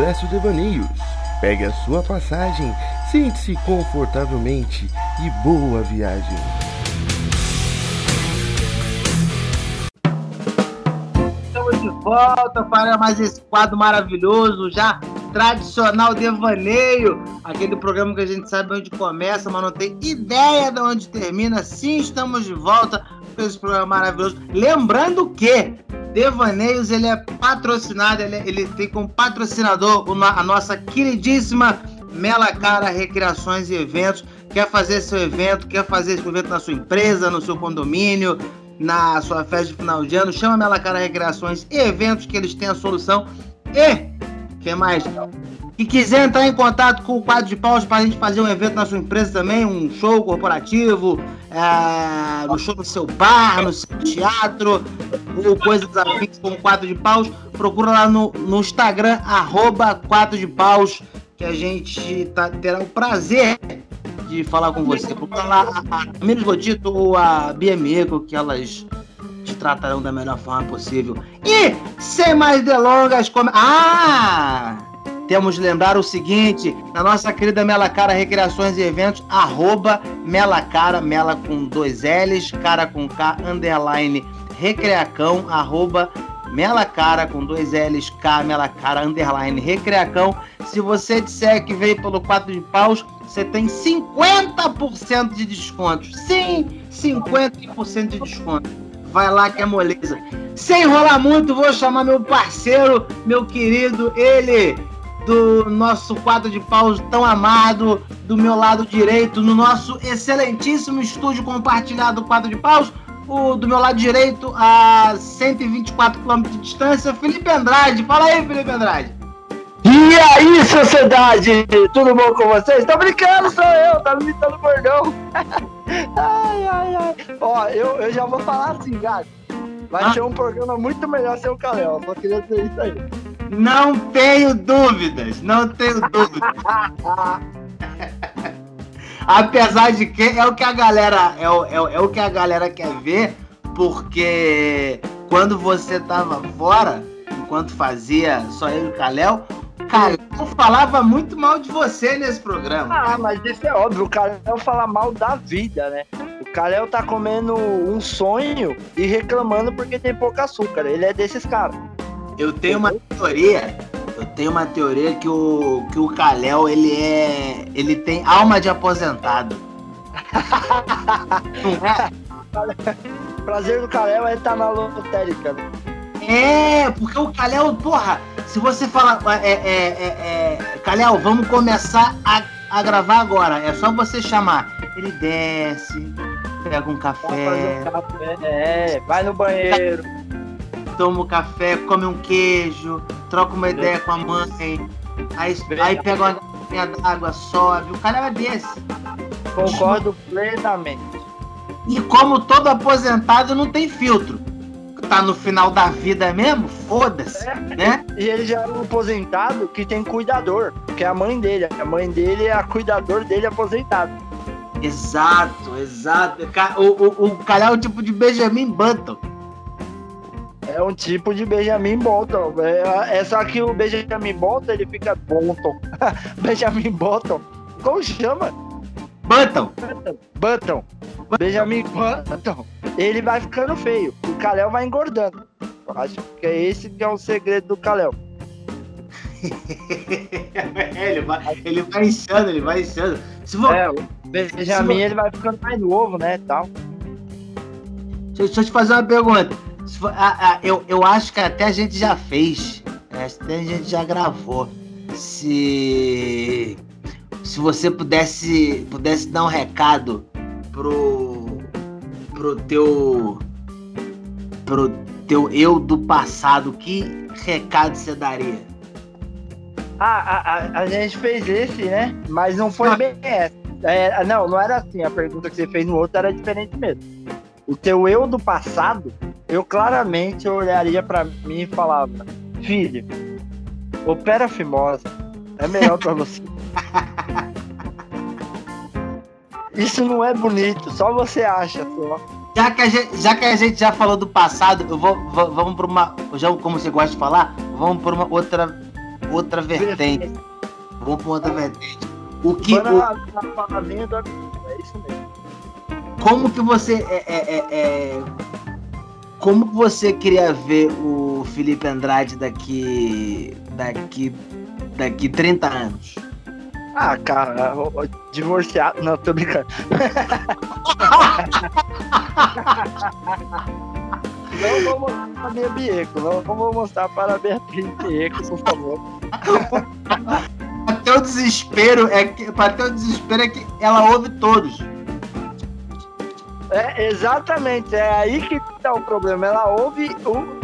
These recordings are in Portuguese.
Expresso Devaneios. Pegue a sua passagem, sente-se confortavelmente e boa viagem. Estamos de volta para mais esse quadro maravilhoso, já tradicional devaneio, aquele programa que a gente sabe onde começa, mas não tem ideia de onde termina. Sim, estamos de volta com esse programa maravilhoso. Lembrando que Devaneios ele é patrocinado, ele, ele tem como patrocinador a nossa queridíssima Mela Cara Recreações e Eventos. Quer fazer seu evento, quer fazer esse evento na sua empresa, no seu condomínio, na sua festa de final de ano, chama Mela Cara Recreações e Eventos que eles têm a solução. E que mais? E quiser entrar em contato com o quadro de paus para a gente fazer um evento na sua empresa também, um show corporativo, é, no show no seu bar, no seu teatro, ou coisas afins como quadro de paus, procura lá no, no Instagram, arroba quadro de paus, que a gente tá, terá o prazer de falar com você. Procura lá a, Menos Godito ou a Bia que elas te tratarão da melhor forma possível. E, sem mais delongas, come... Ah! Temos de lembrar o seguinte, na nossa querida Melacara Recreações e Eventos, arroba Melacara, Mela com dois L's, cara com K, underline, Recreacão, arroba Melacara com dois L's, K, Melacara, underline, Recreacão. Se você disser que veio pelo 4 de paus, você tem 50% de desconto. Sim, 50% de desconto. Vai lá que é moleza. Sem enrolar muito, vou chamar meu parceiro, meu querido, ele do nosso quadro de paus tão amado, do meu lado direito, no nosso excelentíssimo estúdio compartilhado quadro de paus, o do meu lado direito, a 124 km de distância, Felipe Andrade. Fala aí, Felipe Andrade. E aí, sociedade? Tudo bom com vocês? Tô brincando, sou eu, tá me imitando bordão. ai, ai, ai. Ó, eu, eu já vou falar assim, gato. Vai ah. ser um programa muito melhor sem o Calel, só queria dizer isso aí. Não tenho dúvidas, não tenho dúvidas. Apesar de que é o que a galera é o, é, é, o que a galera quer ver, porque quando você tava fora, enquanto fazia só eu e o Kalel, o Kalel falava muito mal de você nesse programa. Ah, mas isso é óbvio, o Kalel fala mal da vida, né? O Kalel tá comendo um sonho e reclamando porque tem pouco açúcar. Ele é desses caras. Eu tenho uma teoria. Eu tenho uma teoria que o que o Kalel ele é ele tem alma de aposentado. É? Prazer do Kalel é estar na lotérica. Né? É, porque o Kalel, porra, se você falar, é, é, é, é, Kalel, vamos começar a, a gravar agora. É só você chamar. Ele desce, pega um café. Um café é, vai no banheiro toma um café, come um queijo, troca uma ideia com a mãe, aí, aí pega uma garrafinha d'água, sobe. O cara é desse. Concordo plenamente. E como todo aposentado não tem filtro. Tá no final da vida mesmo, foda-se, é. né? E ele já é um aposentado que tem cuidador, que é a mãe dele. A mãe dele é a cuidador dele aposentado. Exato, exato. O, o, o cara é o tipo de Benjamin Button. É um tipo de Benjamin Bolton. É, é só que o Benjamin Bolton ele fica Bolton. Benjamin Bolton. Como chama? Button. Button. Benjamin Button. Ele vai ficando feio. O Kalel vai engordando. Eu acho que é esse que é o segredo do Kalel. é, ele, vai, ele vai inchando, ele vai inchando. Se for, é, o Benjamin for... ele vai ficando mais novo, né? Tal. Deixa, deixa eu te fazer uma pergunta. Eu, eu acho que até a gente já fez. Até a gente já gravou. Se. Se você pudesse, pudesse dar um recado pro. pro teu. pro teu eu do passado, que recado você daria? Ah, a, a, a gente fez esse, né? Mas não foi ah. bem essa. É, não, não era assim. A pergunta que você fez no outro era diferente mesmo. O teu eu do passado eu claramente olharia para mim e falava: Filho, opera fimosa. É melhor para você. Isso não é bonito, só você acha só. Já que, a gente, já que a gente já falou do passado, eu vou, vou vamos para uma. Já, como você gosta de falar, vamos por uma outra, outra vertente. Vamos por outra vertente. O que. O, na palavrinha do amigo, é isso mesmo. Como que você. É, é, é, é- como que você queria ver o Felipe Andrade daqui. daqui. daqui 30 anos? Ah, cara, divorciado. Não, tô brincando. Não vou mostrar para minha Bieco, não vou mostrar para a Beatriz Bieco, por favor. Até o desespero é que. Até o desespero é que ela ouve todos. É, exatamente, é aí que tá o problema. Ela ouve,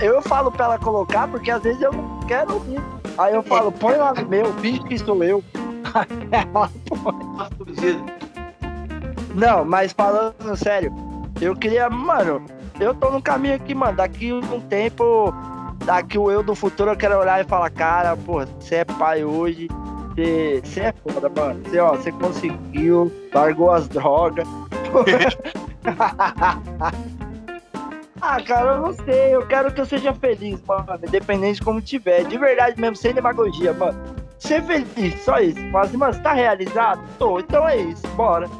eu falo pra ela colocar, porque às vezes eu não quero ouvir. Aí eu falo, põe lá no meu, finge que sou eu. Aí ela fudido. Não, mas falando sério, eu queria, mano, eu tô no caminho aqui, mano. Daqui um tempo, daqui o eu do futuro, eu quero olhar e falar, cara, porra, você é pai hoje, você, você é foda, mano. Você, ó, você conseguiu, largou as drogas. ah, cara, eu não sei, eu quero que eu seja feliz, mano, independente de como tiver, de verdade mesmo, sem demagogia, mano. Ser feliz, só isso. Fala assim, mano, você tá realizado? Tô, então é isso, bora.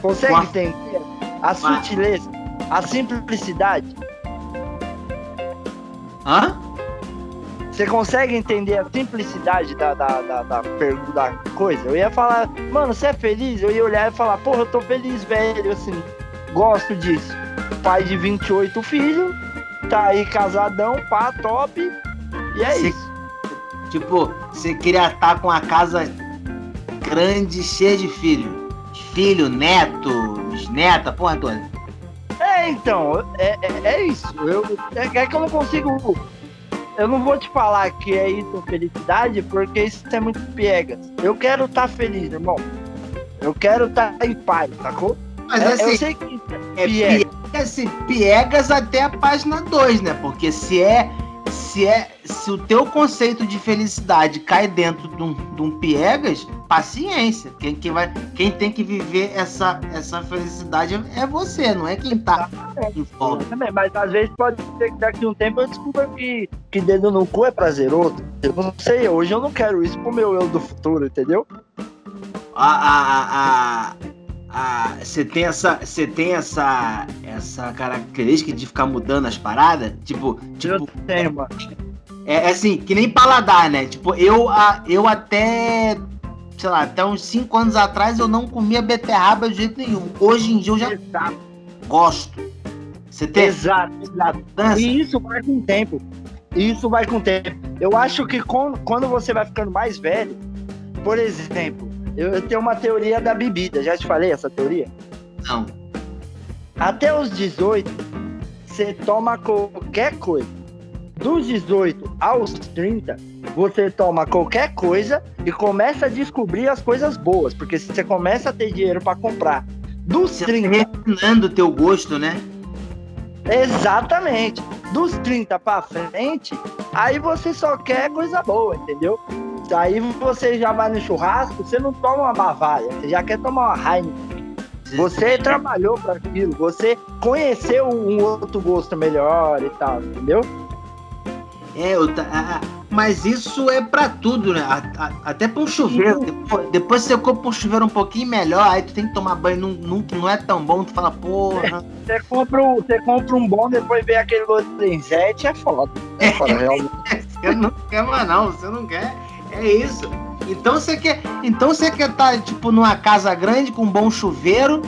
Consegue entender a sutileza, a simplicidade? Hã? Você consegue entender a simplicidade da, da, da, da, da coisa? Eu ia falar, mano, você é feliz? Eu ia olhar e falar, porra, eu tô feliz, velho, assim, gosto disso. Pai de 28 filhos, tá aí casadão, pá, top, e é Sim. isso. Tipo, você queria estar com a casa grande, cheia de filho. Filho, neto, bisneta, porra toda. É, então, é, é, é isso. Eu, é, é que eu não consigo. Eu não vou te falar que é isso felicidade, porque isso é muito piegas. Eu quero estar feliz, irmão. Eu quero estar em paz, sacou? Mas É, assim, eu sei que é piegas. piegas, assim, piegas até a página 2, né? Porque se é. Se é. Se o teu conceito de felicidade cai dentro de um, de um piegas, paciência. Quem, quem, vai, quem tem que viver essa, essa felicidade é você, não é quem tá em volta. Também, mas às vezes pode ser que daqui a um tempo eu descubra que, que dedo no cu é prazeroso. Eu não sei, hoje eu não quero isso pro meu eu do futuro, entendeu? a, a, a, a, você tem essa você tem essa essa característica de ficar mudando as paradas? Tipo tipo tenho, é, é assim que nem paladar né? Tipo eu a, eu até sei lá até uns 5 anos atrás eu não comia beterraba de jeito nenhum. Hoje em dia eu já Exato, gosto. Você tem? Exato, exato. E isso vai com o tempo. Isso vai com o tempo. Eu acho que com- quando você vai ficando mais velho, por exemplo, eu, eu tenho uma teoria da bebida. Já te falei essa teoria? não Até os 18, você toma qualquer coisa. Dos 18 aos 30, você toma qualquer coisa e começa a descobrir as coisas boas, porque você começa a ter dinheiro para comprar. Dos você tá 30 refinando o teu gosto né Exatamente. Dos 30 pra frente, aí você só quer coisa boa, entendeu? Aí você já vai no churrasco, você não toma uma Bavária, você já quer tomar uma Heineken. Você trabalhou para aquilo, você conheceu um outro gosto melhor e tal, entendeu? É, eu mas isso é pra tudo, né? A- a- até pra um chuveiro. Depois, depois você compra um chuveiro um pouquinho melhor, aí tu tem que tomar banho num, num que não é tão bom, tu fala, porra. Você compra, um- você compra um bom, depois vem aquele Lorenzetti, é foda. É foda, realmente. Você não quer mais não, você não quer. É isso. Então você quer. Então você quer estar, tipo, numa casa grande com um bom chuveiro.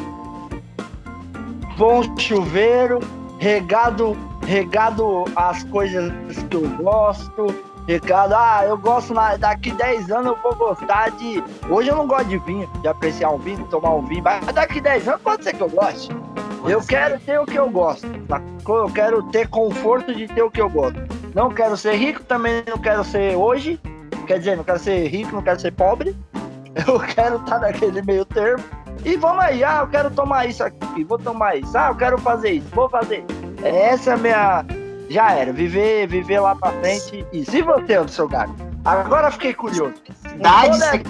bom chuveiro, regado, regado as coisas que eu gosto, regado, ah, eu gosto daqui 10 anos eu vou gostar de. Hoje eu não gosto de vinho, de apreciar um vinho, tomar um vinho, mas daqui 10 anos pode ser que eu goste. Eu quero ter o que eu gosto? Eu quero ter conforto de ter o que eu gosto. Não quero ser rico, também não quero ser hoje. Quer dizer, não quero ser rico, não quero ser pobre. Eu quero estar naquele meio termo. E vamos aí, ah, eu quero tomar isso aqui, vou tomar isso. Ah, eu quero fazer isso, vou fazer. Essa é a minha. Já era, viver, viver lá pra frente. E se você, do seu gato? Agora fiquei curioso. Toda- você,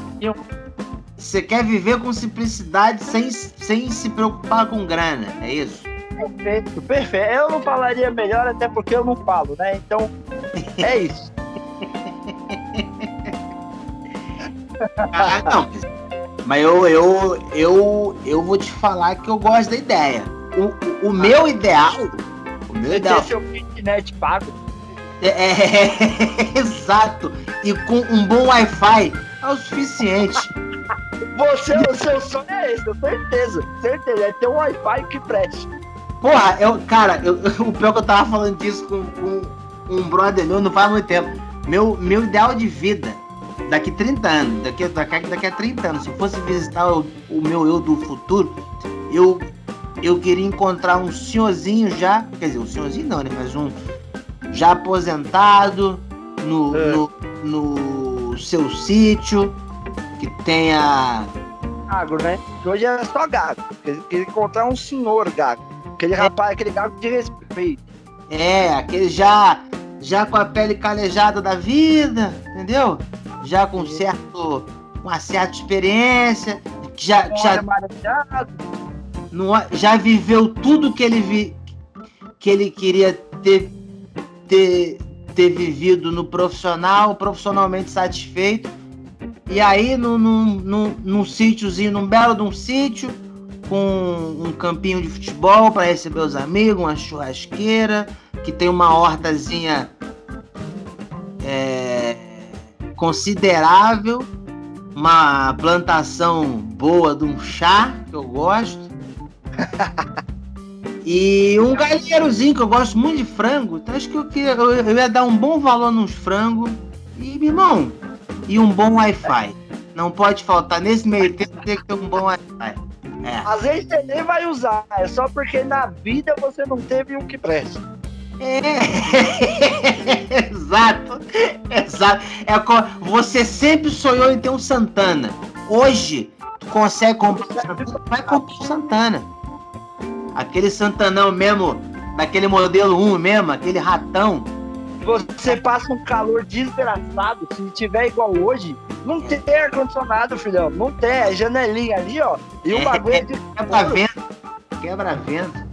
você quer viver com simplicidade sem, sem se preocupar com grana, é isso? Perfeito, perfeito. Eu não falaria melhor, até porque eu não falo, né? Então, É isso. Ah, não. Mas eu, eu, eu, eu vou te falar que eu gosto da ideia. O, o, o meu ideal. O meu Você ideal. seu internet pago. É, é, exato. E com um bom Wi-Fi é o suficiente. Você, o seu sonho é esse, com certeza. Certeza. É ter um Wi-Fi que preste. Porra, eu, cara, eu, o pior que eu tava falando disso com, com um brother meu não faz muito tempo. Meu, meu ideal de vida, daqui 30 anos, daqui, daqui, daqui a 30 anos, se eu fosse visitar o, o meu eu do futuro, eu, eu queria encontrar um senhorzinho já, quer dizer, um senhorzinho não, né? Mas um já aposentado no, É. no, no seu sítio, que tenha. Gago, né? Que hoje é só gago. Queria queria encontrar um senhor gago. Aquele rapaz, aquele gago de respeito. É, aquele já, já com a pele calejada da vida, entendeu? Já com certo, uma certa experiência, já, Já... já, maravilhado. não- já viveu tudo que ele, vi, que ele queria ter, ter, ter vivido no profissional, profissionalmente satisfeito. E aí, num, num, num sítiozinho, num belo de um sítio, com um campinho de futebol para receber os amigos, uma churrasqueira, que tem uma hortazinha considerável, uma plantação boa de um chá, que eu gosto. E um galinheirozinho, que eu gosto muito de frango. Então acho que eu, queria, eu, eu ia dar um bom valor nos frangos. E, meu irmão, e um bom Wi-Fi. Não pode faltar. Nesse meio tempo tem que ter um bom Wi-Fi. É. Às vezes você nem vai usar. É só porque na vida você não teve um que preste. É. exato, exato. É, você sempre sonhou em ter um Santana. Hoje, tu consegue comprar Santana, vai comprar um Santana. Aquele Santanão mesmo, daquele modelo 1 mesmo, aquele ratão. Você passa um calor desgraçado. Se tiver igual hoje, não tem ar-condicionado, filhão. Não tem. É janelinha ali, ó. E o É. bagulho é de Quebra vento.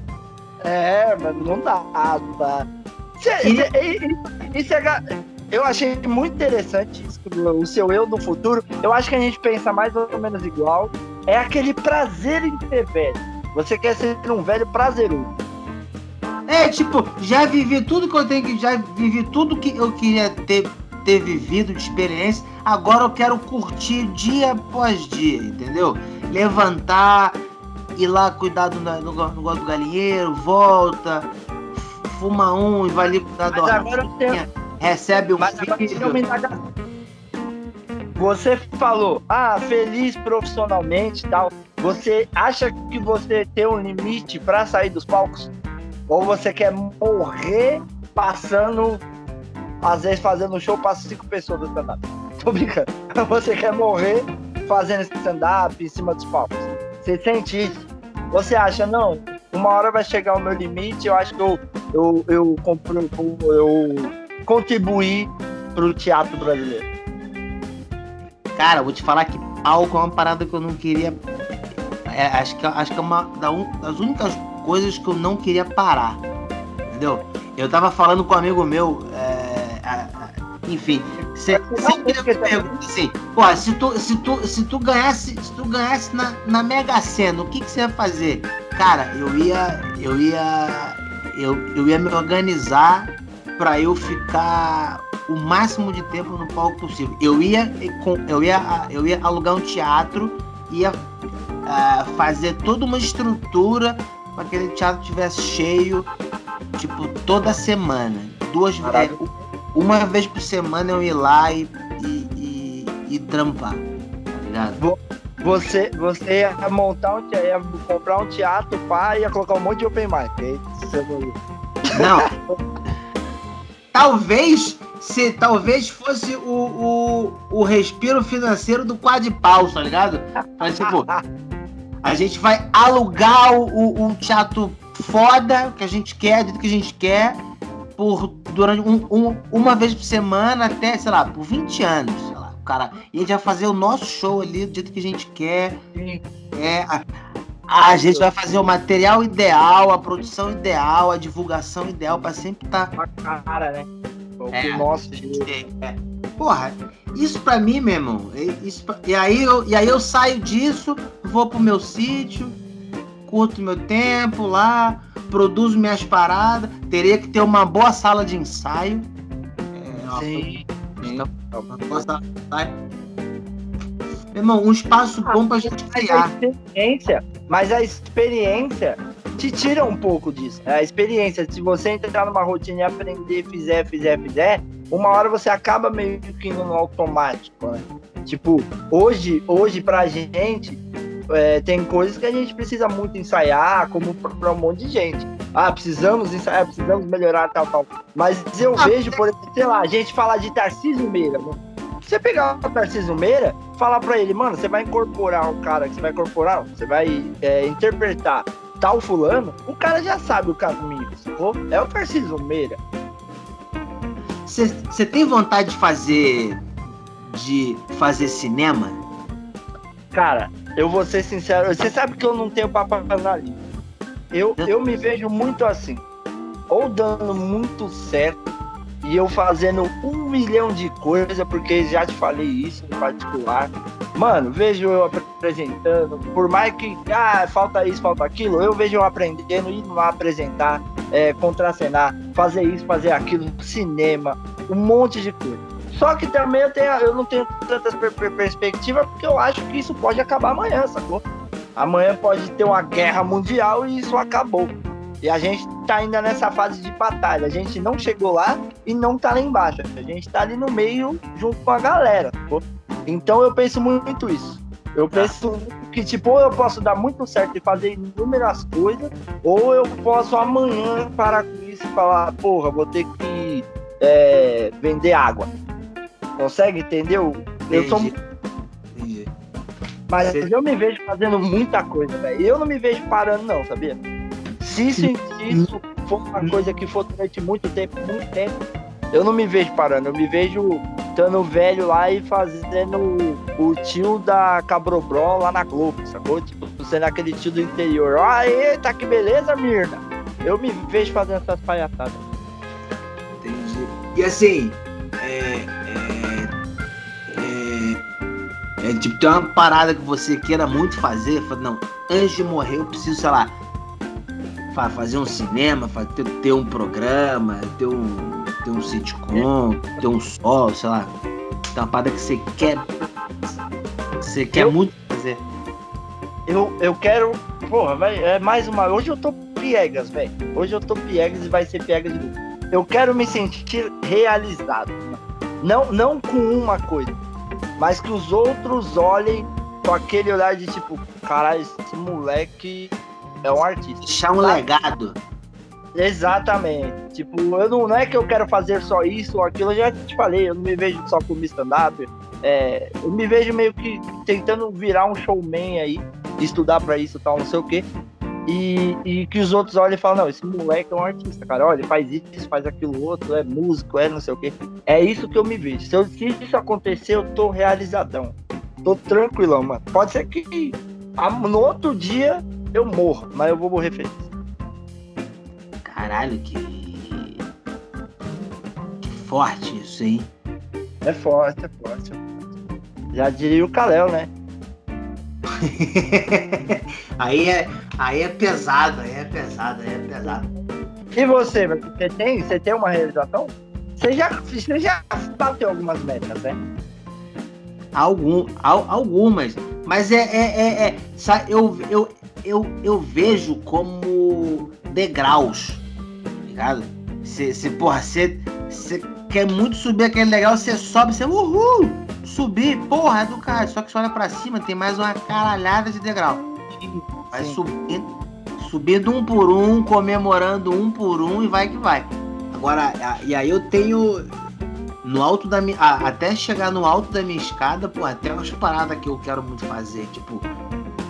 É, mas não dá. Tá. Cê- E- cê- isso é eu achei muito interessante isso, o seu eu no futuro. Eu acho que a gente pensa mais ou menos igual. É aquele prazer em ser velho. Você quer ser um velho prazeroso. É, tipo, já vivi tudo que eu tenho que. Já vivi tudo que eu queria ter, ter vivido de experiência. Agora eu quero curtir dia após dia, entendeu? Levantar, ir lá cuidar do, negócio do galinheiro, volta, fuma um e vai ali cuidar do Mas agora eu tenho, recebe um mas filho. indagação. Você falou, ah, feliz profissionalmente e tal. Você acha que você tem um limite pra sair dos palcos? Ou você quer morrer passando, às vezes fazendo um show para cinco pessoas do stand-up? Tô brincando. Você quer morrer fazendo esse stand-up em cima dos palcos? Você sente isso? Você acha, não, uma hora vai chegar o meu limite, eu acho que eu, eu, eu, compro- eu contribuí pro teatro brasileiro. Cara, vou te falar que palco é uma parada que eu não queria. é, acho, que, acho que é uma das únicas coisas que eu não queria parar. Entendeu? Eu tava falando com um amigo meu, é, a- a- enfim, sempre pergunto assim, pô, se tu, se tu, se tu ganhasse, se tu ganhasse na, na Mega Sena, o que, que você ia fazer? Cara, eu ia. Eu ia. Eu, eu ia me organizar pra eu ficar o máximo de tempo no palco possível. Eu ia, com- eu ia, eu ia alugar um teatro, ia ah, fazer toda uma estrutura para que aquele teatro tivesse cheio, tipo, toda semana. Duas vezes. Uma vez por semana eu ir lá e, e, trampar. Tá ligado? Você, você ia montar um teatro, ia comprar um teatro, pá, ia colocar um monte de open mic. Aí você não- talvez se talvez fosse o, o, o respiro financeiro do quadripau, tá ligado? Mas, tipo, a gente vai alugar o, o, teatro foda que a gente quer, do que a gente quer, por durante um, um- uma vez por semana até, sei lá, por 20 anos, cara, e a gente vai fazer o nosso show ali do jeito que a gente quer. É, a, a gente vai fazer o material ideal, a produção ideal, a divulgação ideal para sempre estar Uma cara, né? É, o nosso jeito. É, é. Porra, isso pra mim, meu irmão, é, isso pra... e, aí eu, e aí eu saio disso, vou pro meu sítio, curto meu tempo lá, produzo minhas paradas, teria que ter uma boa sala de ensaio. É, sim, sim. Sala de ensaio. Meu irmão, um espaço bom pra gente criar. Experiência, mas a experiência te tira um pouco disso. A experiência, se você entrar numa rotina e aprender, fizer, fizer, fizer, uma hora você acaba meio que indo no automático, né? Tipo, hoje, hoje pra gente, é, tem coisas que a gente precisa muito ensaiar, como para um monte de gente. Ah, precisamos ensaiar, precisamos melhorar, tal, tal. Mas eu ah, vejo, por exemplo, sei lá, a gente falar de Tarcísio Meira, né? Você pegar o Tarcísio Meira, falar para ele, mano, você vai incorporar um cara que você vai incorporar, você vai é, interpretar tal fulano, o cara já sabe o caminho, sacou? É o Tarcísio Meira. Você tem vontade de fazer de fazer cinema? Cara, eu vou ser sincero, você sabe que eu não tenho papo na língua. Eu, eu me vejo muito assim, ou dando muito certo, e eu fazendo um milhão de coisas, porque já te falei isso em particular. Mano, vejo eu apresentando, por mais que ah, falta isso, falta aquilo, eu vejo eu aprendendo, indo lá apresentar, é, contracenar, fazer isso, fazer aquilo, cinema, um monte de coisa. Só que também eu, tenho, eu não tenho tantas per per perspectivas, porque eu acho que isso pode acabar amanhã, sacou? Amanhã pode ter uma guerra mundial e isso acabou. E a gente tá ainda nessa fase de batalha. A gente não chegou lá e não tá lá embaixo. A gente tá ali no meio junto com a galera. Pô. Então eu penso muito isso. Eu tá. penso que, tipo, ou eu posso dar muito certo e fazer inúmeras coisas, ou eu posso amanhã parar com isso e falar, porra, vou ter que é, vender água. Consegue entender? Eu sou. Entendi. Mas Você... eu me vejo fazendo muita coisa, velho. Eu não me vejo parando, não, sabia? Se isso, se isso for uma coisa que for durante muito tempo, muito tempo, eu não me vejo parando. Eu me vejo estando velho lá e fazendo o, o tio da Cabrobró lá na Globo, sacou? Tipo, sendo aquele tio do interior. Ah, eita, que beleza, Mirna. Eu me vejo fazendo essas palhaçadas. Entendi. E assim, é, é, tipo, tem uma parada que você queira muito fazer, não, antes de morrer eu preciso, sei lá, fazer um cinema, ter, ter um programa, ter um, ter um sitcom, ter um sol, sei lá. Tem uma parada que você quer. Você quer eu, muito fazer. Eu, eu quero. Porra, vai, é mais uma. Hoje eu tô piegas, velho. Hoje eu tô piegas e vai ser piegas de novo. Eu quero me sentir realizado. Não, não com uma coisa, mas que os outros olhem com aquele olhar de tipo, caralho, esse moleque é um artista. Deixar um legado. Exatamente. Tipo, eu não, não é que eu quero fazer só isso ou aquilo, eu já te falei, eu não me vejo só como stand-up. É, eu me vejo meio que tentando virar um showman aí, estudar para isso tal, não sei o quê. E, e, que os outros olhem e falam, não, esse moleque é um artista, cara. Olha, faz isso, faz aquilo outro, é músico, é não sei o quê. É isso que eu me vejo. Se, eu, se isso acontecer, eu tô realizadão. Tô tranquilão, mano. Pode ser que no outro dia eu morro, mas eu vou morrer feliz. Caralho, que. Que forte isso, hein? É forte, é forte. Já diria o Kalel, né? aí, é, aí é pesado, aí é pesado, aí é pesado. E você, você tem, você tem uma realização? Você já, você já bateu algumas metas, né? Algum, algumas. Mas é, é, é, é eu, eu, eu, eu vejo como degraus, tá ligado? Se, se porra, você quer muito subir aquele degrau, você sobe, você uhul, subir, porra, é do cara. Só que você olha pra cima, tem mais uma caralhada de degrau. Vai Sim. subindo, subindo um por um, comemorando um por um e vai que vai. Agora, e aí eu tenho no alto da minha. Até chegar no alto da minha escada, pô, até umas paradas que eu quero muito fazer. Tipo,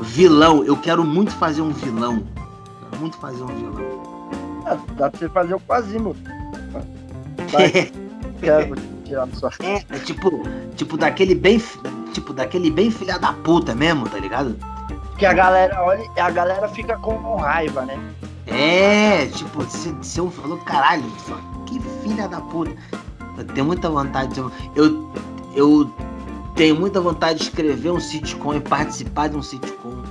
Vilão, eu quero muito fazer um vilão. Quero muito fazer um vilão. Ah, dá pra você fazer o Quasimodo. Vai. quero tirar sua é, é tipo, tipo daquele bem, tipo daquele bem filha da puta mesmo, tá ligado? Que a galera olha, a galera fica com raiva, né? É, tipo, se, se eu falou caralho, que filha da puta. Eu tenho muita vontade de. Eu, eu tenho muita vontade de escrever um sitcom e participar de um sitcom.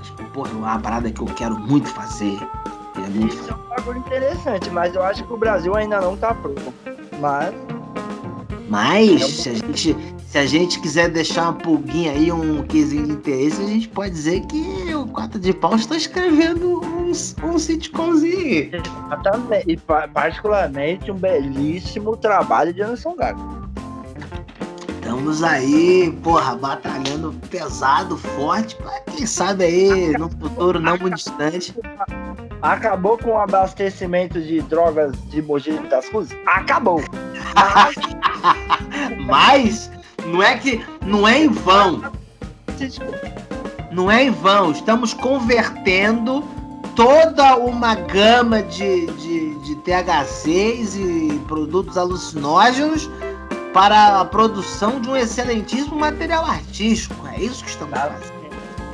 Acho que, porra, é uma parada que eu quero muito fazer. É muito... Isso é um bagulho interessante, mas eu acho que o Brasil ainda não tá pronto. Mas. Mas, se a gente, se a gente quiser deixar uma pulguinha aí, um quesinho de interesse, a gente pode dizer que o Quatro de Pau está escrevendo um, um sitcomzinho. Exatamente. E particularmente um belíssimo trabalho de Anderson Gago. Estamos aí, porra, batalhando pesado, forte, pra quem sabe aí, no futuro não muito distante. Acabou com o abastecimento de drogas de Mogi das Cruzes? Acabou. Mas... Não é que não é em vão. Não é em vão. Estamos convertendo toda uma gama de, de, de THCs e produtos alucinógenos para a produção de um excelentíssimo material artístico. É isso que estamos fazendo.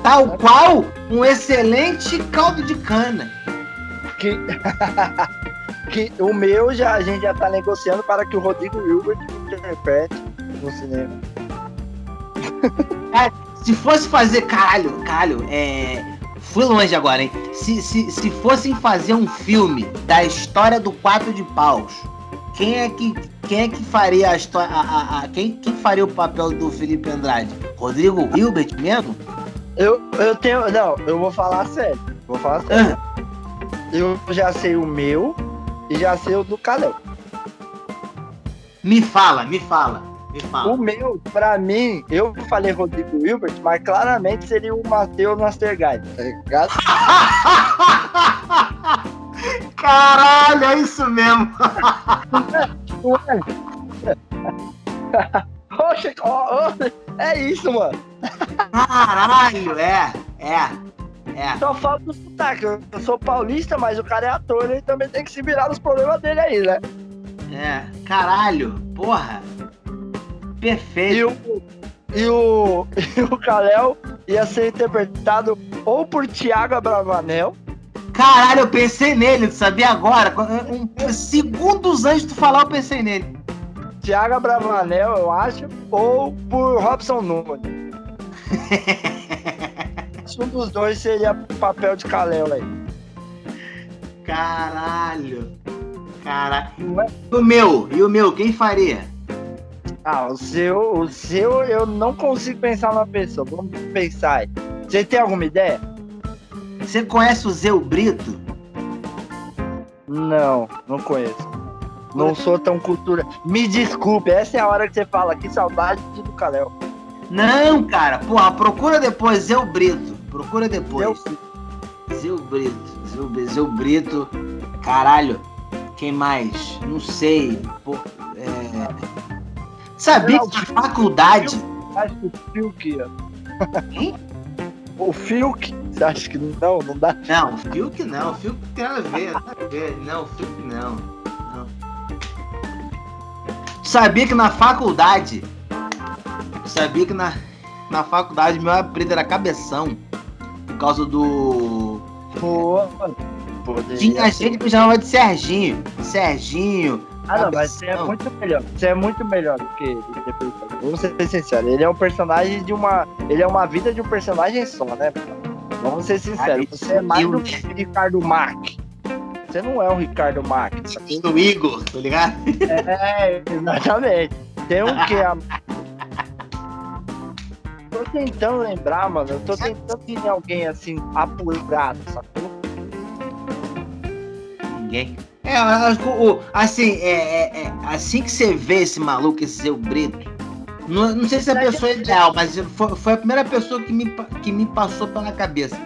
Tal qual um excelente caldo de cana. Que, que o meu já a gente já está negociando para que o Rodrigo Hilbert interprete no cinema. Se fosse fazer. Caralho, caralho, é. Fui longe agora, hein? Se, se, se fossem fazer um filme da história do Quatro de Paus, quem é que, quem é que faria a história. A, a, a, quem, quem faria o papel do Felipe Andrade? Rodrigo Hilbert mesmo? Eu, eu tenho. Não, eu vou falar sério. Vou falar sério. Ah. Eu já sei o meu e já sei o do Caleb. Me fala, me fala, me fala. O meu, pra mim, eu falei Rodrigo Hilbert, mas claramente seria o Matheus Nastergaard, tá ligado? Caralho, é isso mesmo. Oxe, oh, oh, é isso, mano. Caralho, é, é. É. Só falta o sotaque. Eu sou paulista, mas o cara é ator, ele também tem que se virar nos problemas dele aí, né? É, caralho, porra. Perfeito. E o, e o, o Kalel ia ser interpretado ou por Tiago Abravanel. Caralho, eu pensei nele, tu sabia agora? Um, segundos antes de tu falar, eu pensei nele. Tiago Bravanel, eu acho, ou por Robson Nunes. um dos dois seria papel de Kalel aí. Caralho. E o meu? E o meu? Quem faria? Ah, o seu, o seu eu não consigo pensar numa pessoa. Vamos pensar aí. Você tem alguma ideia? Você conhece o Zeu Brito? Não, não conheço. Não sou tão cultura. Me desculpe, essa é a hora que você fala. Que saudade do Kalel. Não, cara. Porra, procura depois Zeu Brito. Procura depois. Zeu Brito. Zeu, Zeu Brito. Caralho. Quem mais? Não sei. Pô, é... Sabia que na faculdade. Acho que o Fiuk. Quem? O Fiuk. Você acha que não? Não dá? Não, o Fiuk não. O Fiuk tem nada a ver. Nada a ver. Não, o Fiuk não. não. Sabia que na faculdade. Sabia que na, na faculdade meu apelido era Cabeção por causa do. Pô, Tinha gente que me chamava de Serginho. Serginho. Ah, não, mas você é muito melhor. Você é muito melhor do que ele. Vamos ser sinceros. Ele é um personagem de uma. Ele é uma vida de um personagem só, né? Vamos ser sinceros. Você é mais do que Ricardo Mack. Você não é um Ricardo Mack. Do Igor, tá ligado? É, exatamente. Tem um que a tô tentando lembrar, mano. Eu tô tentando ter alguém assim, apurado, sacou? Ninguém. É, assim, é, é, é, assim que você vê esse maluco, esse seu Brito, não, não sei se a pessoa é ideal, mas foi, foi, a primeira pessoa que me, que me passou pela cabeça.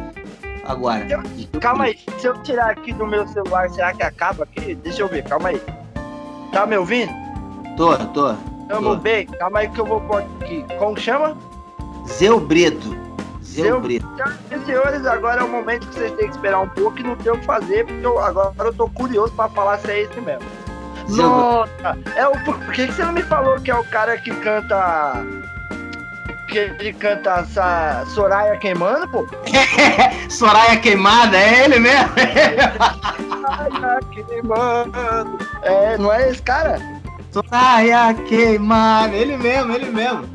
Agora. Eu, calma aí, se eu tirar aqui do meu celular, será que acaba aqui? Deixa eu ver, calma aí. Tá me ouvindo? Tô, tô. Tamo tô. bem, calma aí que eu vou pôr aqui. Como chama? Zeu Brito. Brito. Senhores, agora é o momento que vocês têm que esperar um pouco e não tem o que fazer, porque eu, agora eu tô curioso pra falar se é esse mesmo. Nossa! É o, por que, que você não me falou que é o cara que canta. Que ele canta essa Soraya queimando, pô? Soraya queimada, é ele mesmo? Soraya queimando. É, não é esse cara? Saia queimada. Ele mesmo, ele mesmo.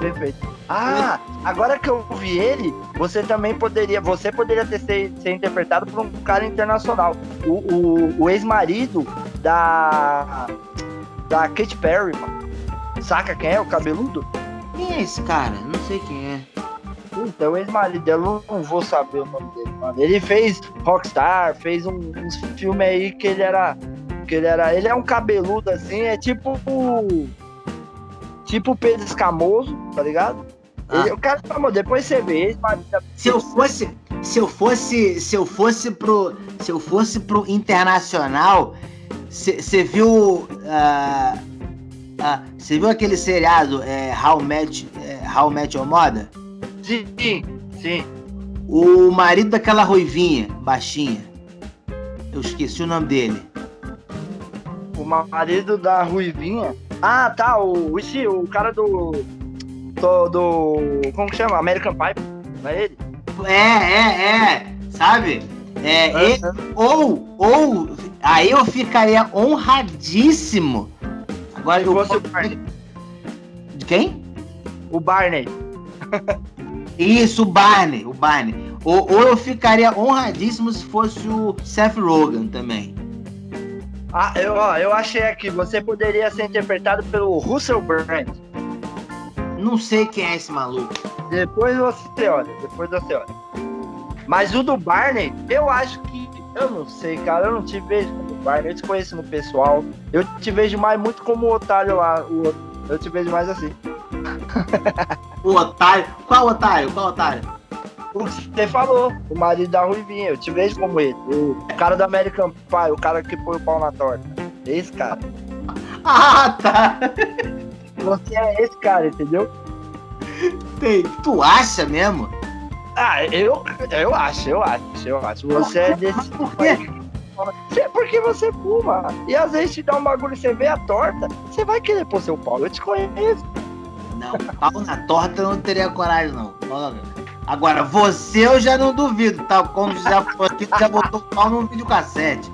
Perfeito. Ah, agora que eu vi ele, você também poderia, você poderia ter ser, ser interpretado por um cara internacional. O, o, o ex-marido da da Katy Perry, mano. Saca quem é o cabeludo? Quem é esse cara? Não sei quem é. Então, o ex-marido dela, eu não vou saber o nome dele, mano. Ele fez Rockstar, fez um, uns filmes aí que ele era. Que ele era. Ele é um cabeludo assim, é tipo. Tipo Pedro Escamoso, tá ligado? Ah. O cara falou, depois você vê, Se eu fosse, se eu fosse, se eu fosse pro, se eu fosse pro internacional, você viu, ah, ah, você viu aquele seriado é, How Met, é, How Met Your Mother? Sim, sim. O marido daquela ruivinha, baixinha. Eu esqueci o nome dele. O marido da Ruivinha. Ah, tá, o. Ixi, o cara do. Do. do como que chama? American Pie. Não é ele? É, é, é, sabe? É, ele- ou, ou, aí eu ficaria honradíssimo. Agora Se eu fosse o Barney. De quem? O Barney. Isso, o Barney, o Barney. Ou, ou eu ficaria honradíssimo se fosse o Seth Rogen também. Ah, eu, ó, eu achei aqui, você poderia ser interpretado pelo Russell Brand. Não sei quem é esse maluco. Depois você olha, depois você olha. Mas o do Barney, eu acho que. Eu não sei, cara. Eu não te vejo como Barney. Eu te conheço no pessoal. Eu te vejo mais muito como o otário lá. O outro. Eu te vejo mais assim. O otário. Qual otário? Qual otário? O que você falou, o marido da Ruivinha. Eu te vejo como ele. O cara do American Pie, o cara que põe o pau na torta. Esse cara. Ah, tá. Você é esse cara, entendeu? Tem- Tu acha mesmo? Ah, eu, eu acho, eu acho, eu acho. Você é desse. Por quê? É porque você fuma. E às vezes te dá um bagulho e você vê a torta, você vai querer pôr seu pau. Eu te conheço. Não, pau na torta eu não teria coragem, não. Agora, você eu já não duvido, tal como já aqui, já botou pau num videocassete.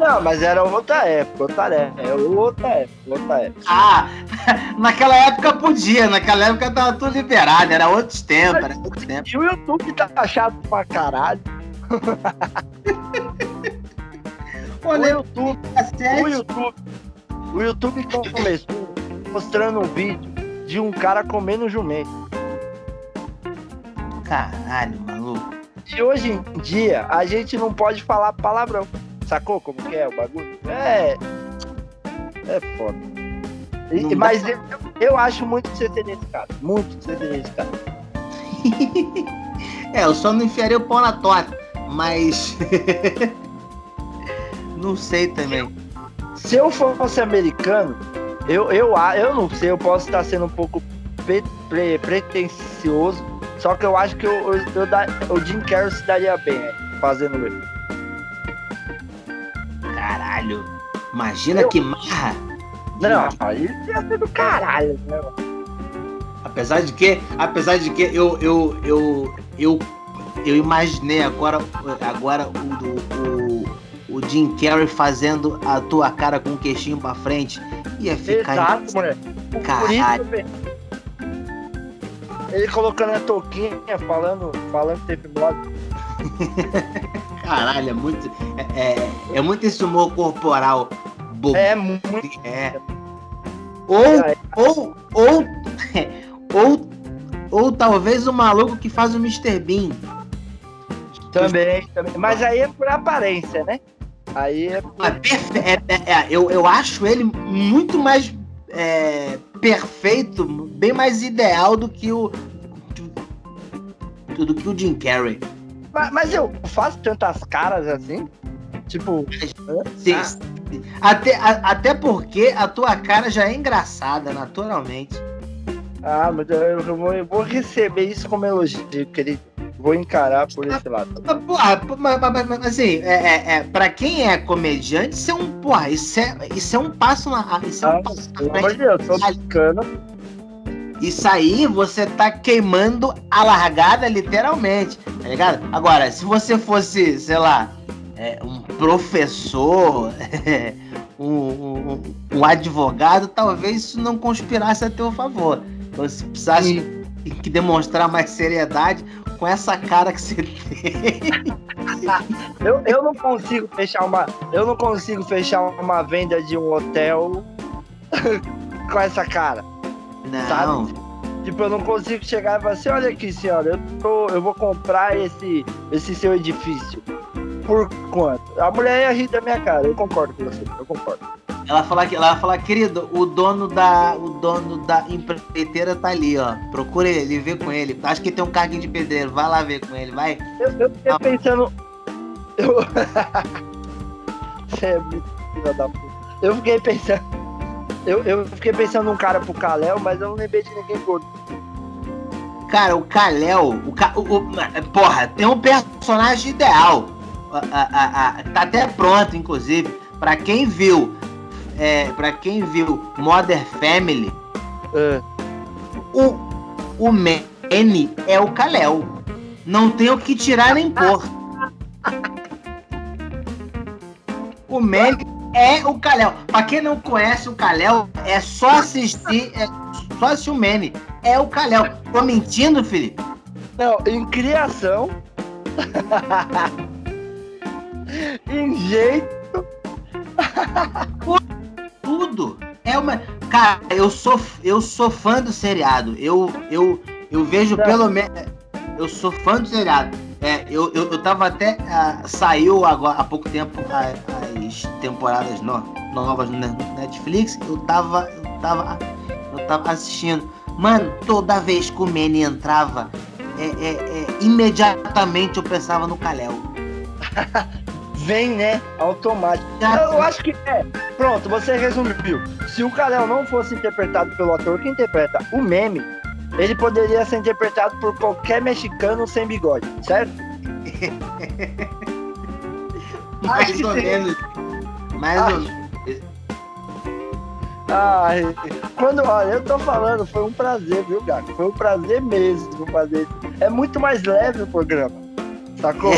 Não, mas era outra época, outra época. É outra época, outra época. Ah, naquela época podia, naquela época tava tudo liberado, era outros tempos, era outros tempos. E o YouTube tá chato pra caralho. O Olha, YouTube, o. YouTube. O YouTube começou mostrando um vídeo de um cara comendo jumento. Caralho, maluco. E hoje em dia a gente não pode falar palavrão. Sacou como que é o bagulho? É. É foda. E- mas eu, eu acho muito que você nesse cara. Muito que você nesse cara. É, eu só não enfiaria o pau na torta, mas. não sei também. Se eu fosse americano, eu, eu, eu não sei, eu posso estar sendo um pouco pre- pre- pretencioso, só que eu acho que eu, eu, eu da- o Jim Carrey se daria bem é, fazendo ele. Caralho. Imagina Eu- que marra. Não, aí ia ser do caralho, né? Apesar de que, apesar de que eu, eu, eu, eu, eu imaginei agora, agora o, o, o Jim Carrey fazendo a tua cara com o queixinho pra frente. Ia ficar. Exato. O Caralho. Ele colocando a touquinha, falando, falando tempo modo. Caralho, é muito. É, é, é muito esse humor corporal bobo. É muito. É. Ou, ou, ou, ou, ou talvez o maluco que faz o Mr. Bean. Também, também. Mas aí é por aparência, né? Aí é por... Ah, é- é- é, eu, eu acho ele muito mais é, perfeito, bem mais ideal do que o. Do, do que o Jim Carrey. Mas, mas eu faço tantas caras assim? Tipo, Ah. Até, a- até porque a tua cara já é engraçada, naturalmente. ah, mas eu, eu vou, eu vou receber isso como elogio, querido. Vou encarar por esse lado. Mas, Porra, mas, mas- mas- assim, é, é, é, pra quem é comediante, isso é um. Porra, isso é, isso é um passo na. Isso é um Ah, passo na Pelo amor frente. de Deus, tô brincando. Isso aí você tá queimando a largada, literalmente, tá ligado? Agora, se você fosse, sei lá, é, um professor, um, um, um, advogado, talvez isso não conspirasse a teu favor. Então, se precisasse que demonstrar mais seriedade com essa cara que você tem. eu, eu não consigo fechar uma. Eu não consigo fechar uma venda de um hotel com essa cara. Não. Sabe? Tipo, eu não consigo chegar e falar assim, olha aqui, senhora, eu, tô, eu vou comprar esse, esse seu edifício. Por quanto? A mulher ia rir da minha cara, eu concordo com você, eu concordo. Ela fala que ela fala, querido, o dono da o dono da empreiteira tá ali, ó. Procura ele, vê com ele. Acho que tem um carguinho de pedreiro, vai lá ver com ele, vai. Eu, eu fiquei ah. pensando, eu... Você é muito filha da puta. Eu fiquei pensando, eu, eu fiquei pensando num cara pro Kalel, mas eu não lembrei de ninguém gordo. Cara, o Kalel, o, o, o, porra, tem um personagem ideal. A, a, a, tá até pronto, inclusive. Pra quem viu é, para quem viu Modern Family, é. o, o Manny é o Kalel. Não tem o que tirar nem pôr. O Manny é o Kalel. Pra quem não conhece o Kalel, é só assistir, é só assistir o Manny. É o Kalel. Tô mentindo, Felipe? Não, em criação. em jeito tudo. É uma. Cara, eu sou, eu sou fã do seriado. Eu, eu, eu vejo pelo menos. Eu sou fã do seriado. É, eu, eu, eu tava até. Uh, saiu agora há pouco tempo as temporadas no, novas no Netflix. Eu tava. Eu tava. Eu tava assistindo. Mano, toda vez que o Manny entrava, é, é, é, imediatamente eu pensava no Kalel. vem, né? Automático. Eu acho que é. Pronto, você resumiu. Se o Kalel não fosse interpretado pelo ator que interpreta o meme, ele poderia ser interpretado por qualquer mexicano sem bigode, certo? Mais ou menos. Mais ou menos. Ai, quando, olha, eu tô falando, foi um prazer, viu, Gato? Foi um prazer mesmo fazer isso. É muito mais leve o programa. Sacou?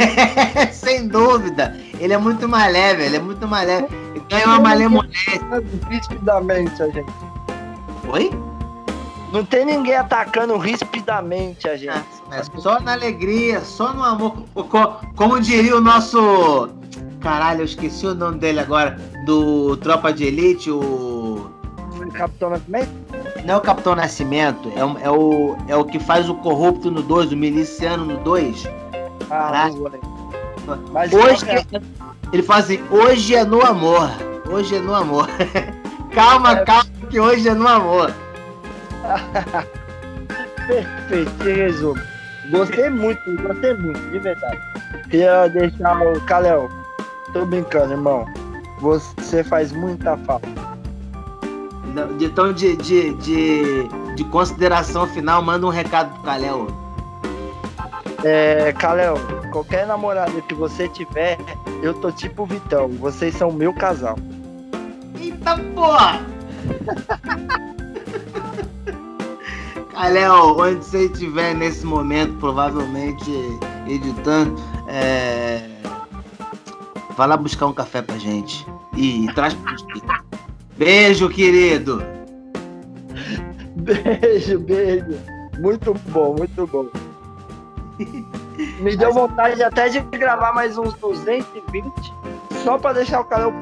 Sem dúvida. Ele é muito mais leve, ele é muito mais leve. Ganha uma malemolência. Rispidamente a gente. Oi? Não tem ninguém atacando rispidamente a gente. Ah, só na alegria, só no amor. Como diria o nosso. Caralho, eu esqueci o nome dele agora. Do Tropa de Elite, o. Capitão Nascimento? Não é o Capitão Nascimento, é o, é o, é o que faz o corrupto no 2, o miliciano no 2. Ah, Mas hoje é... ele fala assim, hoje é no amor. Hoje é no amor. calma, é... calma, que hoje é no amor. Perfeito, que resumo. Gostei muito, gostei muito, de verdade. Queria deixar o Kalel. Tô brincando, irmão. Você faz muita falta. Então, de, de, de, de consideração final, manda um recado pro Kalel. É, qualquer namorada que você tiver, eu tô tipo Vitão. Vocês são meu casal. Eita porra! Kalel, onde você estiver nesse momento, provavelmente editando, é... vai lá buscar um café pra gente. E traz pra gente. Beijo, querido! Beijo, beijo. Muito bom, muito bom. Me deu vontade até de gravar mais uns 220 só para deixar o canal.